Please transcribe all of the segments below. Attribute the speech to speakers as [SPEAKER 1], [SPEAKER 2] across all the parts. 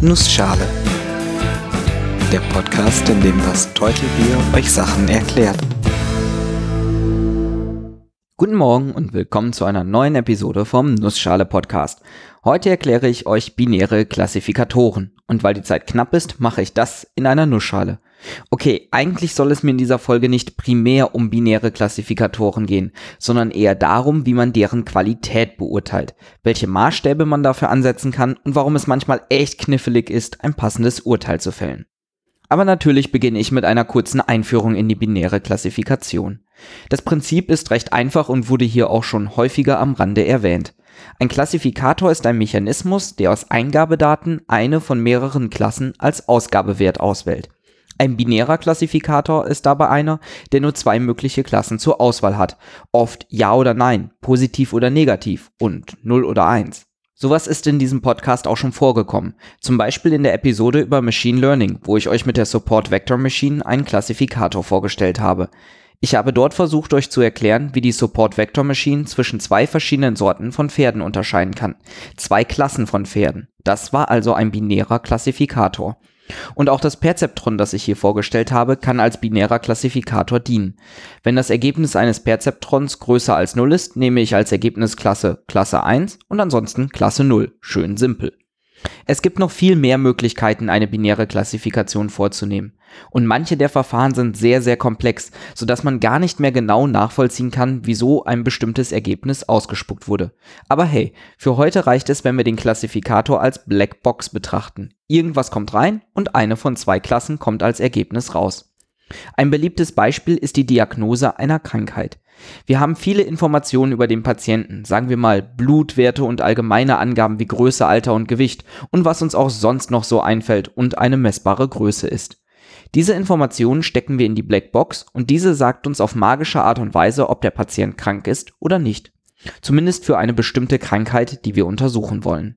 [SPEAKER 1] Nussschale. Der Podcast, in dem das Teutelbier euch Sachen erklärt.
[SPEAKER 2] Guten Morgen und willkommen zu einer neuen Episode vom Nussschale Podcast. Heute erkläre ich euch binäre Klassifikatoren und weil die Zeit knapp ist, mache ich das in einer Nussschale. Okay, eigentlich soll es mir in dieser Folge nicht primär um binäre Klassifikatoren gehen, sondern eher darum, wie man deren Qualität beurteilt, welche Maßstäbe man dafür ansetzen kann und warum es manchmal echt knifflig ist, ein passendes Urteil zu fällen. Aber natürlich beginne ich mit einer kurzen Einführung in die binäre Klassifikation. Das Prinzip ist recht einfach und wurde hier auch schon häufiger am Rande erwähnt. Ein Klassifikator ist ein Mechanismus, der aus Eingabedaten eine von mehreren Klassen als Ausgabewert auswählt. Ein binärer Klassifikator ist dabei einer, der nur zwei mögliche Klassen zur Auswahl hat. Oft Ja oder Nein, positiv oder negativ und 0 oder 1. Sowas ist in diesem Podcast auch schon vorgekommen. Zum Beispiel in der Episode über Machine Learning, wo ich euch mit der Support Vector Machine einen Klassifikator vorgestellt habe. Ich habe dort versucht, euch zu erklären, wie die Support Vector Machine zwischen zwei verschiedenen Sorten von Pferden unterscheiden kann. Zwei Klassen von Pferden. Das war also ein binärer Klassifikator. Und auch das Perzeptron, das ich hier vorgestellt habe, kann als binärer Klassifikator dienen. Wenn das Ergebnis eines Perzeptrons größer als 0 ist, nehme ich als Ergebnis Klasse Klasse 1 und ansonsten Klasse 0. Schön simpel. Es gibt noch viel mehr Möglichkeiten, eine binäre Klassifikation vorzunehmen. Und manche der Verfahren sind sehr, sehr komplex, sodass man gar nicht mehr genau nachvollziehen kann, wieso ein bestimmtes Ergebnis ausgespuckt wurde. Aber hey, für heute reicht es, wenn wir den Klassifikator als Blackbox betrachten. Irgendwas kommt rein und eine von zwei Klassen kommt als Ergebnis raus. Ein beliebtes Beispiel ist die Diagnose einer Krankheit. Wir haben viele Informationen über den Patienten, sagen wir mal Blutwerte und allgemeine Angaben wie Größe, Alter und Gewicht und was uns auch sonst noch so einfällt und eine messbare Größe ist. Diese Informationen stecken wir in die Blackbox und diese sagt uns auf magische Art und Weise, ob der Patient krank ist oder nicht. Zumindest für eine bestimmte Krankheit, die wir untersuchen wollen.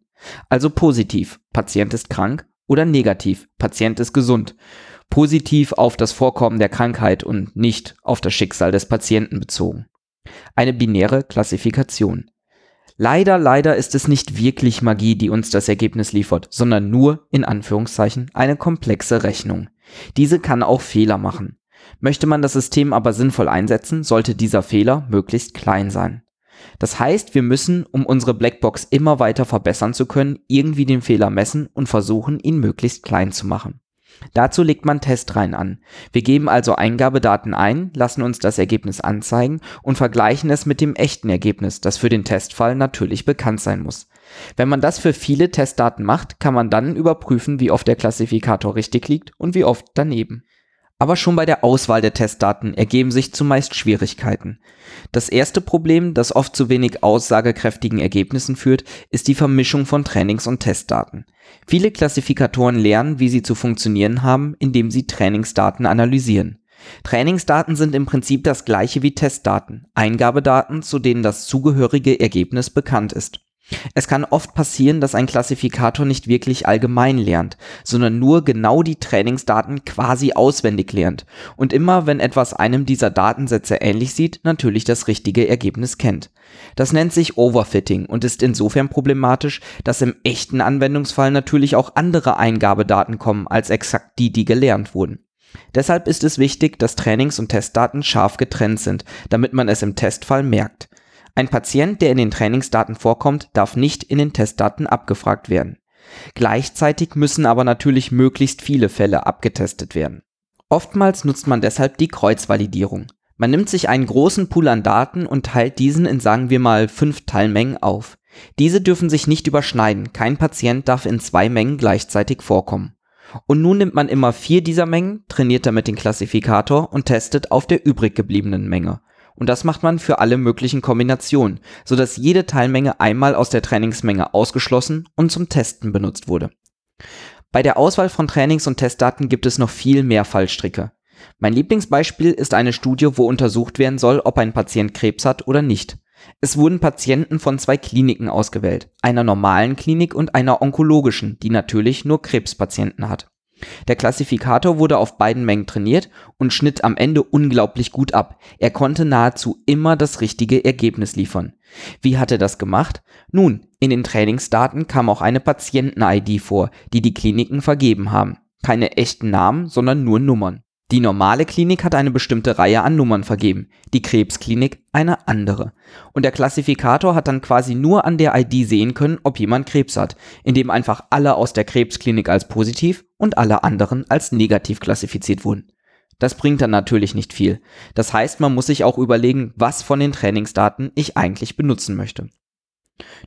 [SPEAKER 2] Also positiv, Patient ist krank oder negativ, Patient ist gesund positiv auf das Vorkommen der Krankheit und nicht auf das Schicksal des Patienten bezogen. Eine binäre Klassifikation. Leider, leider ist es nicht wirklich Magie, die uns das Ergebnis liefert, sondern nur, in Anführungszeichen, eine komplexe Rechnung. Diese kann auch Fehler machen. Möchte man das System aber sinnvoll einsetzen, sollte dieser Fehler möglichst klein sein. Das heißt, wir müssen, um unsere Blackbox immer weiter verbessern zu können, irgendwie den Fehler messen und versuchen, ihn möglichst klein zu machen. Dazu legt man Testreihen an. Wir geben also Eingabedaten ein, lassen uns das Ergebnis anzeigen und vergleichen es mit dem echten Ergebnis, das für den Testfall natürlich bekannt sein muss. Wenn man das für viele Testdaten macht, kann man dann überprüfen, wie oft der Klassifikator richtig liegt und wie oft daneben. Aber schon bei der Auswahl der Testdaten ergeben sich zumeist Schwierigkeiten. Das erste Problem, das oft zu wenig aussagekräftigen Ergebnissen führt, ist die Vermischung von Trainings- und Testdaten. Viele Klassifikatoren lernen, wie sie zu funktionieren haben, indem sie Trainingsdaten analysieren. Trainingsdaten sind im Prinzip das gleiche wie Testdaten, Eingabedaten, zu denen das zugehörige Ergebnis bekannt ist. Es kann oft passieren, dass ein Klassifikator nicht wirklich allgemein lernt, sondern nur genau die Trainingsdaten quasi auswendig lernt und immer, wenn etwas einem dieser Datensätze ähnlich sieht, natürlich das richtige Ergebnis kennt. Das nennt sich Overfitting und ist insofern problematisch, dass im echten Anwendungsfall natürlich auch andere Eingabedaten kommen als exakt die, die gelernt wurden. Deshalb ist es wichtig, dass Trainings- und Testdaten scharf getrennt sind, damit man es im Testfall merkt. Ein Patient, der in den Trainingsdaten vorkommt, darf nicht in den Testdaten abgefragt werden. Gleichzeitig müssen aber natürlich möglichst viele Fälle abgetestet werden. Oftmals nutzt man deshalb die Kreuzvalidierung. Man nimmt sich einen großen Pool an Daten und teilt diesen in sagen wir mal fünf Teilmengen auf. Diese dürfen sich nicht überschneiden, kein Patient darf in zwei Mengen gleichzeitig vorkommen. Und nun nimmt man immer vier dieser Mengen, trainiert damit den Klassifikator und testet auf der übrig gebliebenen Menge. Und das macht man für alle möglichen Kombinationen, sodass jede Teilmenge einmal aus der Trainingsmenge ausgeschlossen und zum Testen benutzt wurde. Bei der Auswahl von Trainings- und Testdaten gibt es noch viel mehr Fallstricke. Mein Lieblingsbeispiel ist eine Studie, wo untersucht werden soll, ob ein Patient Krebs hat oder nicht. Es wurden Patienten von zwei Kliniken ausgewählt, einer normalen Klinik und einer onkologischen, die natürlich nur Krebspatienten hat. Der Klassifikator wurde auf beiden Mengen trainiert und schnitt am Ende unglaublich gut ab. Er konnte nahezu immer das richtige Ergebnis liefern. Wie hat er das gemacht? Nun, in den Trainingsdaten kam auch eine Patienten-ID vor, die die Kliniken vergeben haben. Keine echten Namen, sondern nur Nummern. Die normale Klinik hat eine bestimmte Reihe an Nummern vergeben, die Krebsklinik eine andere. Und der Klassifikator hat dann quasi nur an der ID sehen können, ob jemand Krebs hat, indem einfach alle aus der Krebsklinik als positiv und alle anderen als negativ klassifiziert wurden. Das bringt dann natürlich nicht viel. Das heißt, man muss sich auch überlegen, was von den Trainingsdaten ich eigentlich benutzen möchte.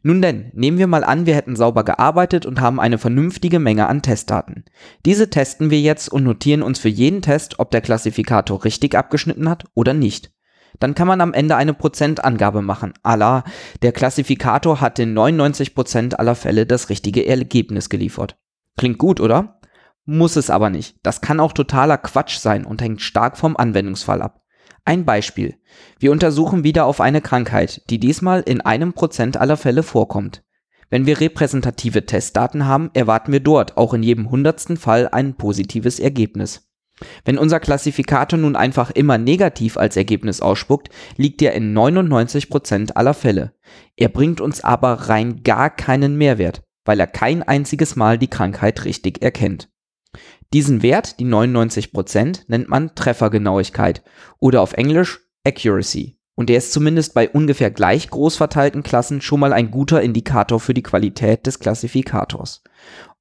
[SPEAKER 2] Nun denn, nehmen wir mal an, wir hätten sauber gearbeitet und haben eine vernünftige Menge an Testdaten. Diese testen wir jetzt und notieren uns für jeden Test, ob der Klassifikator richtig abgeschnitten hat oder nicht. Dann kann man am Ende eine Prozentangabe machen. Allah, der Klassifikator hat in 99% aller Fälle das richtige Ergebnis geliefert. Klingt gut, oder? Muss es aber nicht. Das kann auch totaler Quatsch sein und hängt stark vom Anwendungsfall ab. Ein Beispiel. Wir untersuchen wieder auf eine Krankheit, die diesmal in einem Prozent aller Fälle vorkommt. Wenn wir repräsentative Testdaten haben, erwarten wir dort auch in jedem hundertsten Fall ein positives Ergebnis. Wenn unser Klassifikator nun einfach immer negativ als Ergebnis ausspuckt, liegt er in 99 Prozent aller Fälle. Er bringt uns aber rein gar keinen Mehrwert, weil er kein einziges Mal die Krankheit richtig erkennt. Diesen Wert, die 99%, nennt man Treffergenauigkeit oder auf Englisch Accuracy. Und der ist zumindest bei ungefähr gleich groß verteilten Klassen schon mal ein guter Indikator für die Qualität des Klassifikators.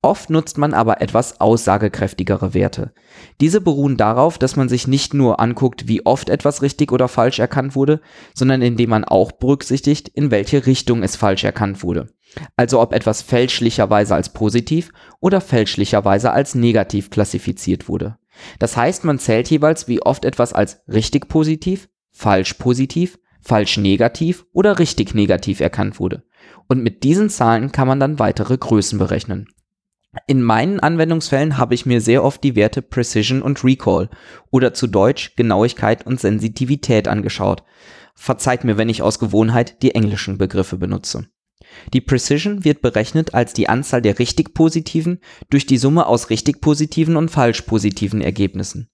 [SPEAKER 2] Oft nutzt man aber etwas aussagekräftigere Werte. Diese beruhen darauf, dass man sich nicht nur anguckt, wie oft etwas richtig oder falsch erkannt wurde, sondern indem man auch berücksichtigt, in welche Richtung es falsch erkannt wurde. Also ob etwas fälschlicherweise als positiv oder fälschlicherweise als negativ klassifiziert wurde. Das heißt, man zählt jeweils, wie oft etwas als richtig positiv, falsch positiv, falsch negativ oder richtig negativ erkannt wurde. Und mit diesen Zahlen kann man dann weitere Größen berechnen. In meinen Anwendungsfällen habe ich mir sehr oft die Werte Precision und Recall oder zu Deutsch Genauigkeit und Sensitivität angeschaut. Verzeiht mir, wenn ich aus Gewohnheit die englischen Begriffe benutze. Die Precision wird berechnet als die Anzahl der richtig positiven durch die Summe aus richtig positiven und falsch positiven Ergebnissen.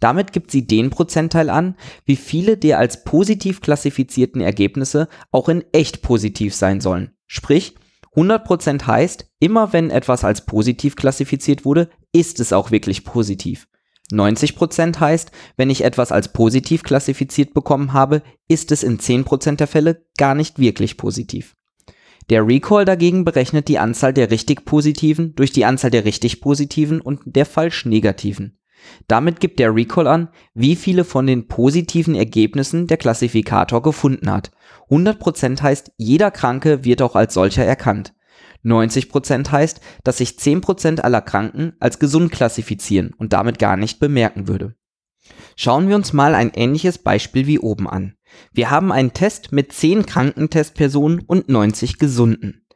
[SPEAKER 2] Damit gibt sie den Prozentteil an, wie viele der als positiv klassifizierten Ergebnisse auch in echt positiv sein sollen. Sprich, 100% heißt, immer wenn etwas als positiv klassifiziert wurde, ist es auch wirklich positiv. 90% heißt, wenn ich etwas als positiv klassifiziert bekommen habe, ist es in 10% der Fälle gar nicht wirklich positiv. Der Recall dagegen berechnet die Anzahl der richtig positiven durch die Anzahl der richtig positiven und der falsch negativen. Damit gibt der Recall an, wie viele von den positiven Ergebnissen der Klassifikator gefunden hat. 100% heißt, jeder Kranke wird auch als solcher erkannt. 90% heißt, dass sich 10% aller Kranken als gesund klassifizieren und damit gar nicht bemerken würde. Schauen wir uns mal ein ähnliches Beispiel wie oben an. Wir haben einen Test mit 10 kranken Testpersonen und 90 gesunden.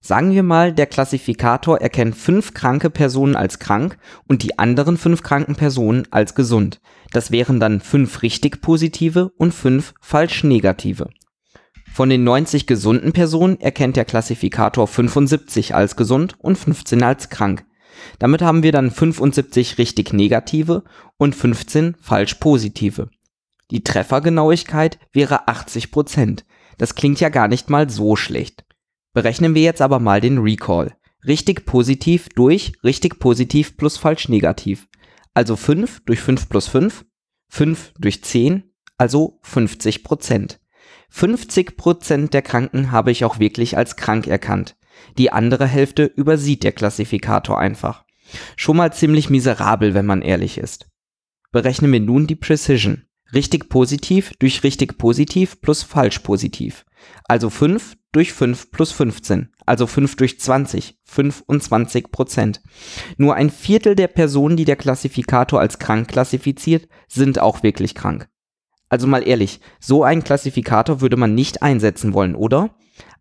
[SPEAKER 2] Sagen wir mal, der Klassifikator erkennt 5 kranke Personen als krank und die anderen 5 kranken Personen als gesund. Das wären dann 5 richtig positive und 5 falsch negative. Von den 90 gesunden Personen erkennt der Klassifikator 75 als gesund und 15 als krank. Damit haben wir dann 75 richtig negative und 15 falsch positive. Die Treffergenauigkeit wäre 80%. Das klingt ja gar nicht mal so schlecht. Berechnen wir jetzt aber mal den Recall. Richtig positiv durch richtig positiv plus falsch negativ. Also 5 durch 5 plus 5, 5 durch 10, also 50 50% der Kranken habe ich auch wirklich als krank erkannt. Die andere Hälfte übersieht der Klassifikator einfach. Schon mal ziemlich miserabel, wenn man ehrlich ist. Berechnen wir nun die Precision. Richtig positiv durch richtig positiv plus falsch positiv. Also 5 durch 5 plus 15, also 5 durch 20, 25 Prozent. Nur ein Viertel der Personen, die der Klassifikator als krank klassifiziert, sind auch wirklich krank. Also mal ehrlich, so einen Klassifikator würde man nicht einsetzen wollen, oder?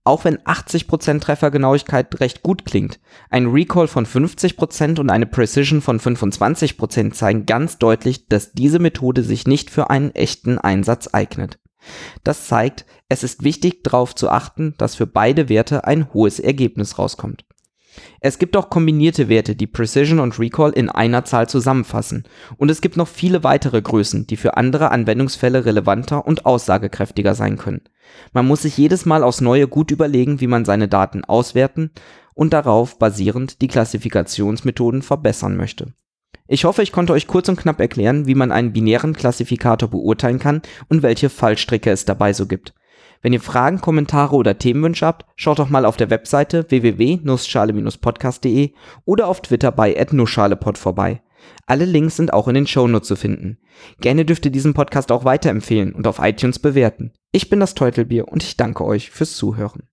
[SPEAKER 2] Auch wenn 80% Treffergenauigkeit recht gut klingt, ein Recall von 50% und eine Precision von 25% zeigen ganz deutlich, dass diese Methode sich nicht für einen echten Einsatz eignet. Das zeigt, es ist wichtig darauf zu achten, dass für beide Werte ein hohes Ergebnis rauskommt. Es gibt auch kombinierte Werte, die Precision und Recall in einer Zahl zusammenfassen. Und es gibt noch viele weitere Größen, die für andere Anwendungsfälle relevanter und aussagekräftiger sein können. Man muss sich jedes Mal aufs Neue gut überlegen, wie man seine Daten auswerten und darauf basierend die Klassifikationsmethoden verbessern möchte. Ich hoffe, ich konnte euch kurz und knapp erklären, wie man einen binären Klassifikator beurteilen kann und welche Fallstricke es dabei so gibt. Wenn ihr Fragen, Kommentare oder Themenwünsche habt, schaut doch mal auf der Webseite www.nussschale-podcast.de oder auf Twitter bei @nussschalepod vorbei. Alle Links sind auch in den Shownotes zu finden. Gerne dürft ihr diesen Podcast auch weiterempfehlen und auf iTunes bewerten. Ich bin das Teutelbier und ich danke euch fürs Zuhören.